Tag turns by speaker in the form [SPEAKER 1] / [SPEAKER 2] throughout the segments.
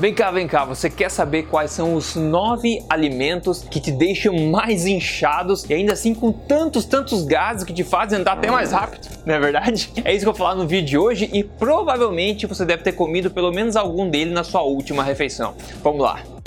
[SPEAKER 1] Vem cá, vem cá, você quer saber quais são os nove alimentos que te deixam mais inchados e ainda assim com tantos, tantos gases que te fazem andar até mais rápido, não é verdade? É isso que eu vou falar no vídeo de hoje e provavelmente você deve ter comido pelo menos algum dele na sua última refeição. Vamos lá!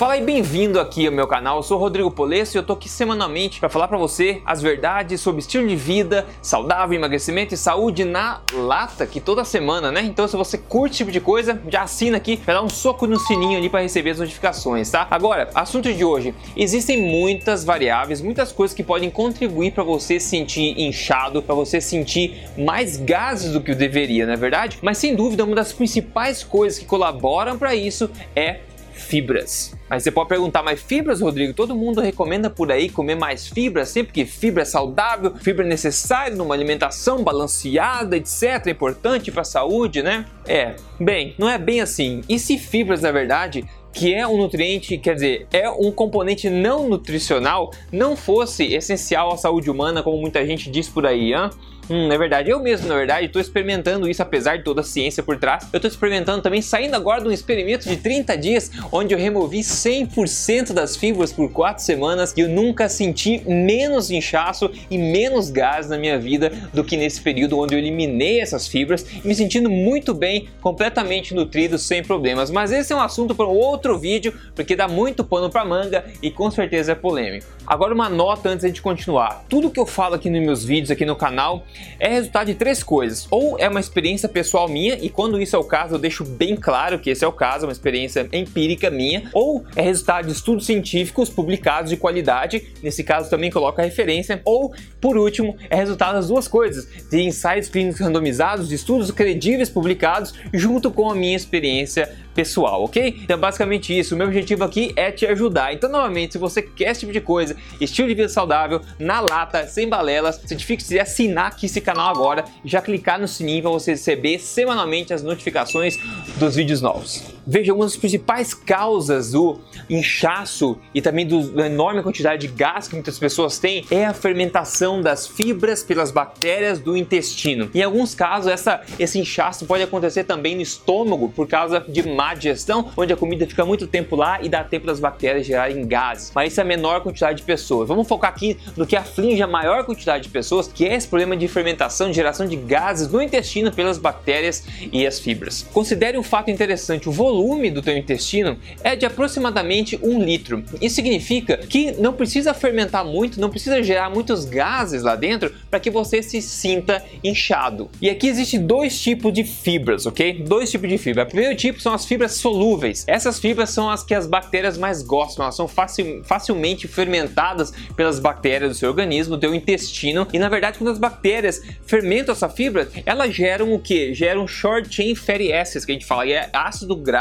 [SPEAKER 1] Fala e bem-vindo aqui ao meu canal. Eu sou Rodrigo Polesso e eu tô aqui semanalmente para falar para você as verdades sobre estilo de vida, saudável, emagrecimento e saúde na lata, que toda semana, né? Então, se você curte esse tipo de coisa, já assina aqui, para dar um soco no sininho ali para receber as notificações, tá? Agora, assunto de hoje: existem muitas variáveis, muitas coisas que podem contribuir para você se sentir inchado, para você sentir mais gases do que o deveria, não é verdade? Mas sem dúvida, uma das principais coisas que colaboram para isso é fibras. Mas você pode perguntar, mas fibras, Rodrigo? Todo mundo recomenda por aí comer mais fibras, sempre que fibra é saudável, fibra é necessária numa alimentação balanceada, etc. É importante para a saúde, né? É, bem, não é bem assim. E se fibras, na verdade, que é um nutriente, quer dizer, é um componente não nutricional, não fosse essencial à saúde humana, como muita gente diz por aí, hein? Hum, é verdade. Eu mesmo, na verdade, estou experimentando isso, apesar de toda a ciência por trás. Eu estou experimentando também, saindo agora de um experimento de 30 dias, onde eu removi 100% das fibras por 4 semanas e eu nunca senti menos inchaço e menos gás na minha vida do que nesse período onde eu eliminei essas fibras, me sentindo muito bem, completamente nutrido, sem problemas. Mas esse é um assunto para um outro vídeo, porque dá muito pano para manga e com certeza é polêmico. Agora uma nota antes de continuar. Tudo que eu falo aqui nos meus vídeos aqui no canal é resultado de três coisas. Ou é uma experiência pessoal minha, e quando isso é o caso, eu deixo bem claro que esse é o caso, uma experiência empírica minha, ou é resultado de estudos científicos publicados de qualidade, nesse caso também coloco a referência, ou, por último, é resultado das duas coisas, de ensaios clínicos randomizados, de estudos credíveis publicados, junto com a minha experiência pessoal, ok? Então, basicamente isso. O meu objetivo aqui é te ajudar. Então, novamente, se você quer esse tipo de coisa, estilo de vida saudável, na lata, sem balelas, certifique-se de assinar aqui esse canal agora e já clicar no sininho para você receber semanalmente as notificações dos vídeos novos. Veja, uma das principais causas do inchaço e também do, da enorme quantidade de gás que muitas pessoas têm é a fermentação das fibras pelas bactérias do intestino. Em alguns casos, essa, esse inchaço pode acontecer também no estômago por causa de má digestão, onde a comida fica muito tempo lá e dá tempo das bactérias gerarem gases. Mas isso é a menor quantidade de pessoas. Vamos focar aqui no que aflige a maior quantidade de pessoas, que é esse problema de fermentação, de geração de gases no intestino pelas bactérias e as fibras. Considere um fato interessante: o volume do teu intestino é de aproximadamente um litro. Isso significa que não precisa fermentar muito, não precisa gerar muitos gases lá dentro para que você se sinta inchado. E aqui existem dois tipos de fibras, ok? Dois tipos de fibra. O primeiro tipo são as fibras solúveis. Essas fibras são as que as bactérias mais gostam, elas são facil, facilmente fermentadas pelas bactérias do seu organismo, do teu intestino. E na verdade, quando as bactérias fermentam essa fibra, elas geram o que? Geram short chain fatty acids, que a gente fala, e é ácido graxo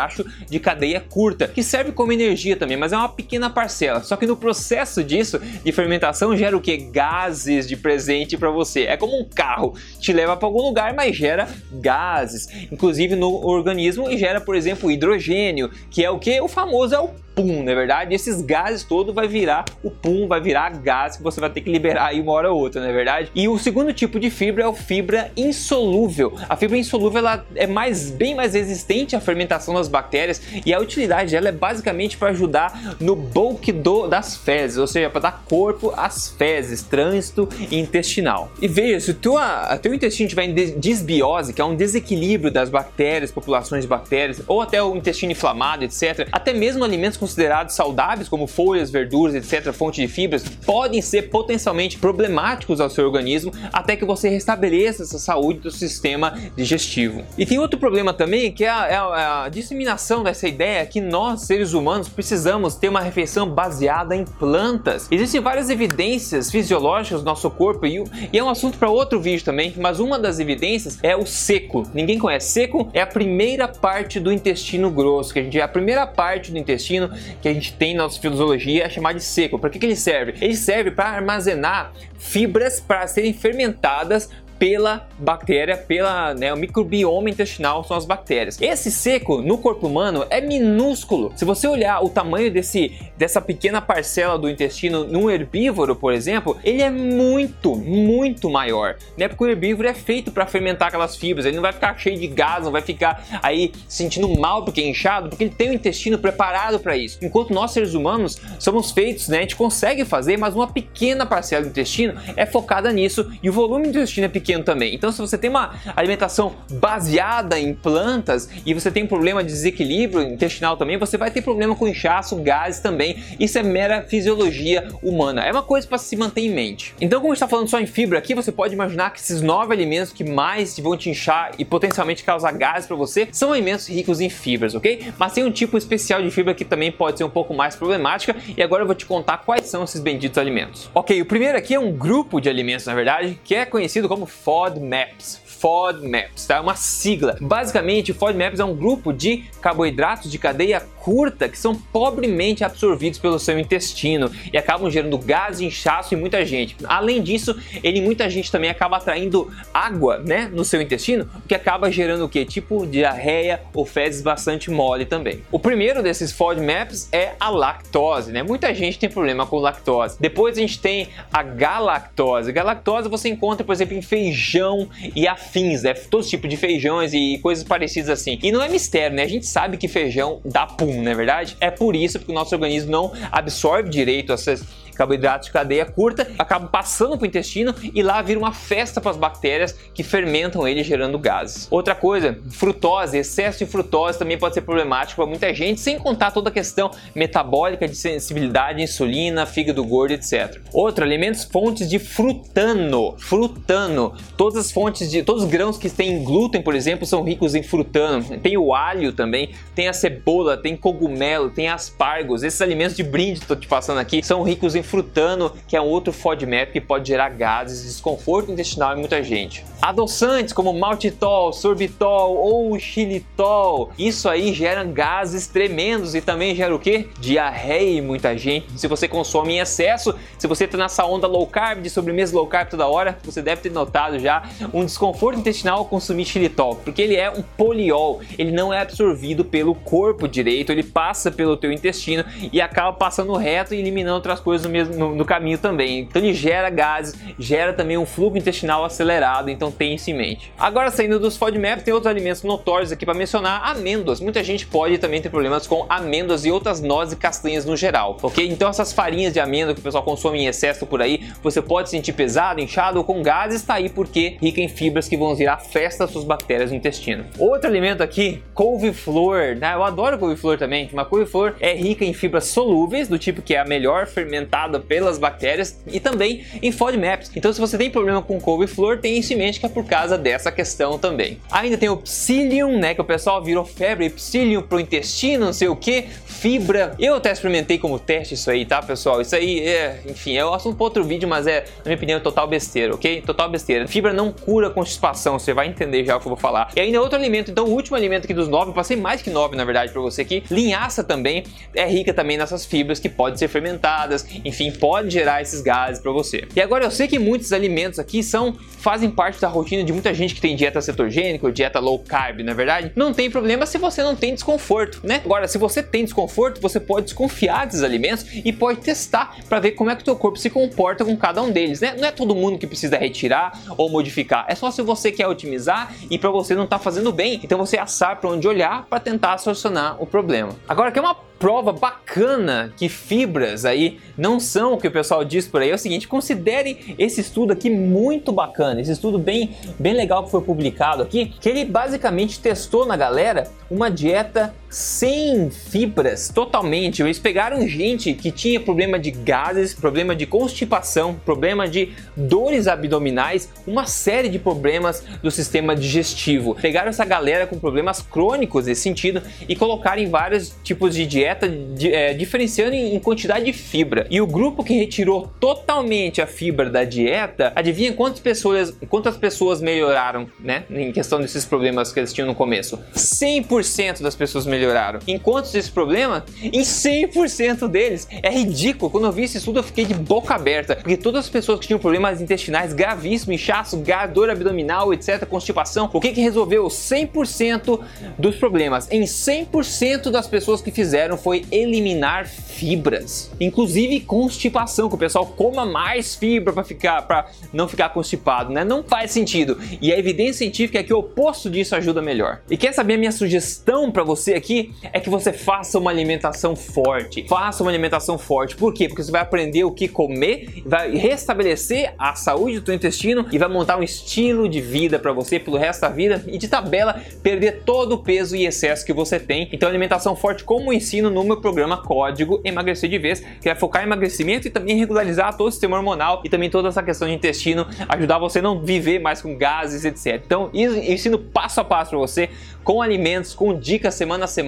[SPEAKER 1] de cadeia curta, que serve como energia também, mas é uma pequena parcela. Só que no processo disso, de fermentação, gera o que? Gases de presente para você. É como um carro, te leva para algum lugar, mas gera gases, inclusive no organismo, e gera, por exemplo, exemplo, hidrogênio, que é o que? O famoso é o pum, na é verdade? Esses gases todos vai virar o pum, vai virar gás que você vai ter que liberar aí uma hora ou outra, não é verdade? E o segundo tipo de fibra é o fibra insolúvel. A fibra insolúvel ela é mais, bem mais resistente à fermentação das bactérias e a utilidade dela é basicamente para ajudar no bulk do, das fezes, ou seja, para dar corpo às fezes, trânsito intestinal. E veja, se o teu, a, teu intestino estiver em desbiose, que é um desequilíbrio das bactérias, populações de bactérias, ou até o intestino inflamado, etc., até mesmo alimentos com considerados saudáveis, como folhas, verduras, etc., fonte de fibras, podem ser potencialmente problemáticos ao seu organismo até que você restabeleça essa saúde do sistema digestivo. E tem outro problema também que é a, é a, a disseminação dessa ideia que nós, seres humanos, precisamos ter uma refeição baseada em plantas. Existem várias evidências fisiológicas do nosso corpo e, e é um assunto para outro vídeo também, mas uma das evidências é o seco. Ninguém conhece. Seco é a primeira parte do intestino grosso, que a gente é a primeira parte do intestino que a gente tem na nossa fisiologia é chamado de seco. Para que, que ele serve? Ele serve para armazenar fibras para serem fermentadas pela bactéria, pela né, o microbioma intestinal são as bactérias. Esse seco no corpo humano é minúsculo. Se você olhar o tamanho desse dessa pequena parcela do intestino num herbívoro, por exemplo, ele é muito, muito maior, né? Porque o herbívoro é feito para fermentar aquelas fibras, ele não vai ficar cheio de gás, não vai ficar aí sentindo mal porque é inchado, porque ele tem o intestino preparado para isso. Enquanto nós seres humanos somos feitos, né? A gente consegue fazer, mas uma pequena parcela do intestino é focada nisso e o volume do intestino é pequeno também. Então, se você tem uma alimentação baseada em plantas e você tem um problema de desequilíbrio intestinal também, você vai ter problema com inchaço, gases também. Isso é mera fisiologia humana. É uma coisa para se manter em mente. Então, como está falando só em fibra aqui, você pode imaginar que esses nove alimentos que mais vão te inchar e potencialmente causar gases para você são alimentos ricos em fibras, ok? Mas tem um tipo especial de fibra que também pode ser um pouco mais problemática e agora eu vou te contar quais são esses benditos alimentos. Ok, o primeiro aqui é um grupo de alimentos, na verdade, que é conhecido como FODMAPs. FODMAPs, tá? É uma sigla. Basicamente, o FODMAPs é um grupo de carboidratos de cadeia curta que são pobremente absorvidos pelo seu intestino e acabam gerando gás, inchaço em muita gente. Além disso, ele muita gente também acaba atraindo água, né, no seu intestino, o que acaba gerando o que? Tipo diarreia ou fezes bastante mole também. O primeiro desses FODMAPs é a lactose, né? Muita gente tem problema com lactose. Depois a gente tem a galactose. Galactose você encontra, por exemplo, em feijão e afins, né? Todo tipo de feijões e coisas parecidas assim. E não é mistério, né? A gente sabe que feijão dá pum, não é verdade? É por isso que o nosso organismo não absorve direito essas carboidratos de cadeia curta, acabam passando para o intestino e lá vira uma festa para as bactérias que fermentam ele gerando gases. Outra coisa, frutose, excesso de frutose também pode ser problemático para muita gente, sem contar toda a questão metabólica de sensibilidade, insulina, fígado gordo, etc. Outro, alimentos fontes de frutano. Frutano, todas as fontes de todos os grãos que têm glúten, por exemplo, são ricos em frutano. Tem o alho também, tem a cebola, tem cogumelo, tem aspargos. Esses alimentos de brinde que estou te passando aqui são ricos em frutano, que é um outro FODMAP que pode gerar gases, desconforto intestinal em muita gente. Adoçantes como maltitol, sorbitol ou xilitol, isso aí gera gases tremendos e também gera o que? Diarreia em muita gente. Se você consome em excesso, se você está nessa onda low carb, de sobremesa low carb toda hora, você deve ter notado já um desconforto intestinal ao consumir xilitol, porque ele é um poliol, ele não é absorvido pelo corpo direito, ele passa pelo teu intestino e acaba passando reto e eliminando outras coisas no mesmo mesmo no, no, caminho também. Então ele gera gases, gera também um fluxo intestinal acelerado, então tem isso em mente. Agora saindo dos FODMAPs, tem outros alimentos notórios aqui para mencionar, amêndoas. Muita gente pode também ter problemas com amêndoas e outras nozes e castanhas no geral, ok? Então essas farinhas de amêndoa que o pessoal consome em excesso por aí, você pode sentir pesado, inchado ou com gases, está aí porque rica em fibras que vão virar festa das suas bactérias no intestino. Outro alimento aqui, couve-flor, né? Eu adoro couve-flor também, mas couve-flor é rica em fibras solúveis, do tipo que é a melhor fermentada pelas bactérias e também em FODMAPs. Então se você tem problema com couve-flor, tenha isso em mente que é por causa dessa questão também. Ainda tem o psyllium, né, que o pessoal virou febre, psyllium pro intestino, não sei o que, fibra. Eu até experimentei como teste isso aí, tá, pessoal? Isso aí é, enfim, é um assunto para outro vídeo, mas é, na minha opinião, total besteira, ok? Total besteira. Fibra não cura constipação, você vai entender já o que eu vou falar. E ainda outro alimento, então o último alimento aqui dos nove, passei mais que nove na verdade para você aqui. Linhaça também é rica também nessas fibras que podem ser fermentadas, enfim, pode gerar esses gases para você. E agora eu sei que muitos alimentos aqui são fazem parte da rotina de muita gente que tem dieta cetogênica ou dieta low carb, na é verdade. Não tem problema se você não tem desconforto, né? Agora, se você tem desconforto, você pode desconfiar desses alimentos e pode testar para ver como é que o teu corpo se comporta com cada um deles, né? Não é todo mundo que precisa retirar ou modificar. É só se você quer otimizar e para você não tá fazendo bem, então você assar para onde olhar para tentar solucionar o problema. Agora, que é uma prova bacana que fibras aí não são o que o pessoal diz por aí. É o seguinte, considere esse estudo aqui muito bacana, esse estudo bem, bem legal que foi publicado aqui, que ele basicamente testou na galera uma dieta sem fibras totalmente. Eles pegaram gente que tinha problema de gases, problema de constipação, problema de dores abdominais, uma série de problemas do sistema digestivo. Pegaram essa galera com problemas crônicos nesse sentido e colocaram em vários tipos de dieta, de, é, diferenciando em quantidade de fibra. E o grupo que retirou totalmente a fibra da dieta, adivinha quantas pessoas, quantas pessoas melhoraram, né, em questão desses problemas que eles tinham no começo? 100% das pessoas melhoraram melhoraram. Enquanto esse problema, em 100% deles. É ridículo. Quando eu vi esse estudo, eu fiquei de boca aberta. Porque todas as pessoas que tinham problemas intestinais gravíssimos, inchaço, dor abdominal, etc., constipação, o que, que resolveu 100% dos problemas? Em 100% das pessoas que fizeram foi eliminar fibras. Inclusive constipação, que o pessoal coma mais fibra para ficar para não ficar constipado, né? Não faz sentido. E a evidência científica é que o oposto disso ajuda melhor. E quer saber a minha sugestão para você aqui é que você faça uma alimentação forte. Faça uma alimentação forte. Por quê? Porque você vai aprender o que comer, vai restabelecer a saúde do seu intestino e vai montar um estilo de vida para você pelo resto da vida e de tabela perder todo o peso e excesso que você tem. Então alimentação forte como ensino no meu programa Código Emagrecer de Vez, que vai focar em emagrecimento e também regularizar todo o sistema hormonal e também toda essa questão de intestino, ajudar você a não viver mais com gases, etc. Então, ensino passo a passo para você com alimentos, com dicas semana a semana.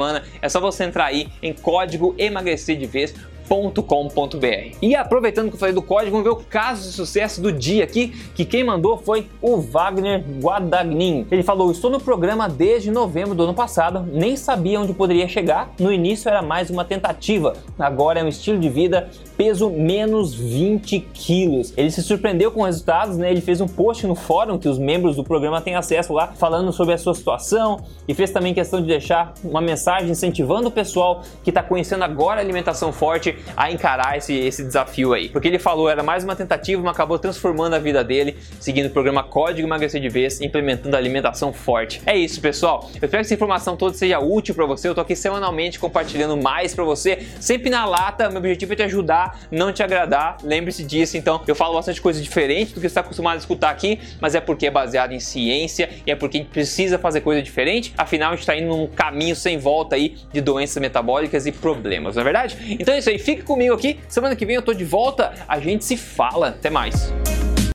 [SPEAKER 1] É só você entrar aí em código emagrecer de vez www.código.com.br. E aproveitando que eu falei do código, vamos ver o caso de sucesso do dia aqui, que quem mandou foi o Wagner Guadagnin. Ele falou: "Estou no programa desde novembro do ano passado, nem sabia onde poderia chegar. No início era mais uma tentativa, agora é um estilo de vida, peso menos 20 quilos. Ele se surpreendeu com os resultados, né? Ele fez um post no fórum que os membros do programa têm acesso lá, falando sobre a sua situação e fez também questão de deixar uma mensagem incentivando o pessoal que está conhecendo agora a alimentação forte a encarar esse, esse desafio aí. Porque ele falou, era mais uma tentativa, mas acabou transformando a vida dele, seguindo o programa Código Emagrecer de Vez, implementando a alimentação forte. É isso, pessoal. Eu espero que essa informação toda seja útil para você. Eu tô aqui semanalmente compartilhando mais para você, sempre na lata. Meu objetivo é te ajudar, não te agradar. Lembre-se disso. Então, eu falo bastante coisa diferente do que você está acostumado a escutar aqui, mas é porque é baseado em ciência e é porque a gente precisa fazer coisa diferente. Afinal, a gente está indo num caminho sem volta aí de doenças metabólicas e problemas, não é verdade? Então é isso aí. Fique comigo aqui. Semana que vem eu tô de volta. A gente se fala. Até mais.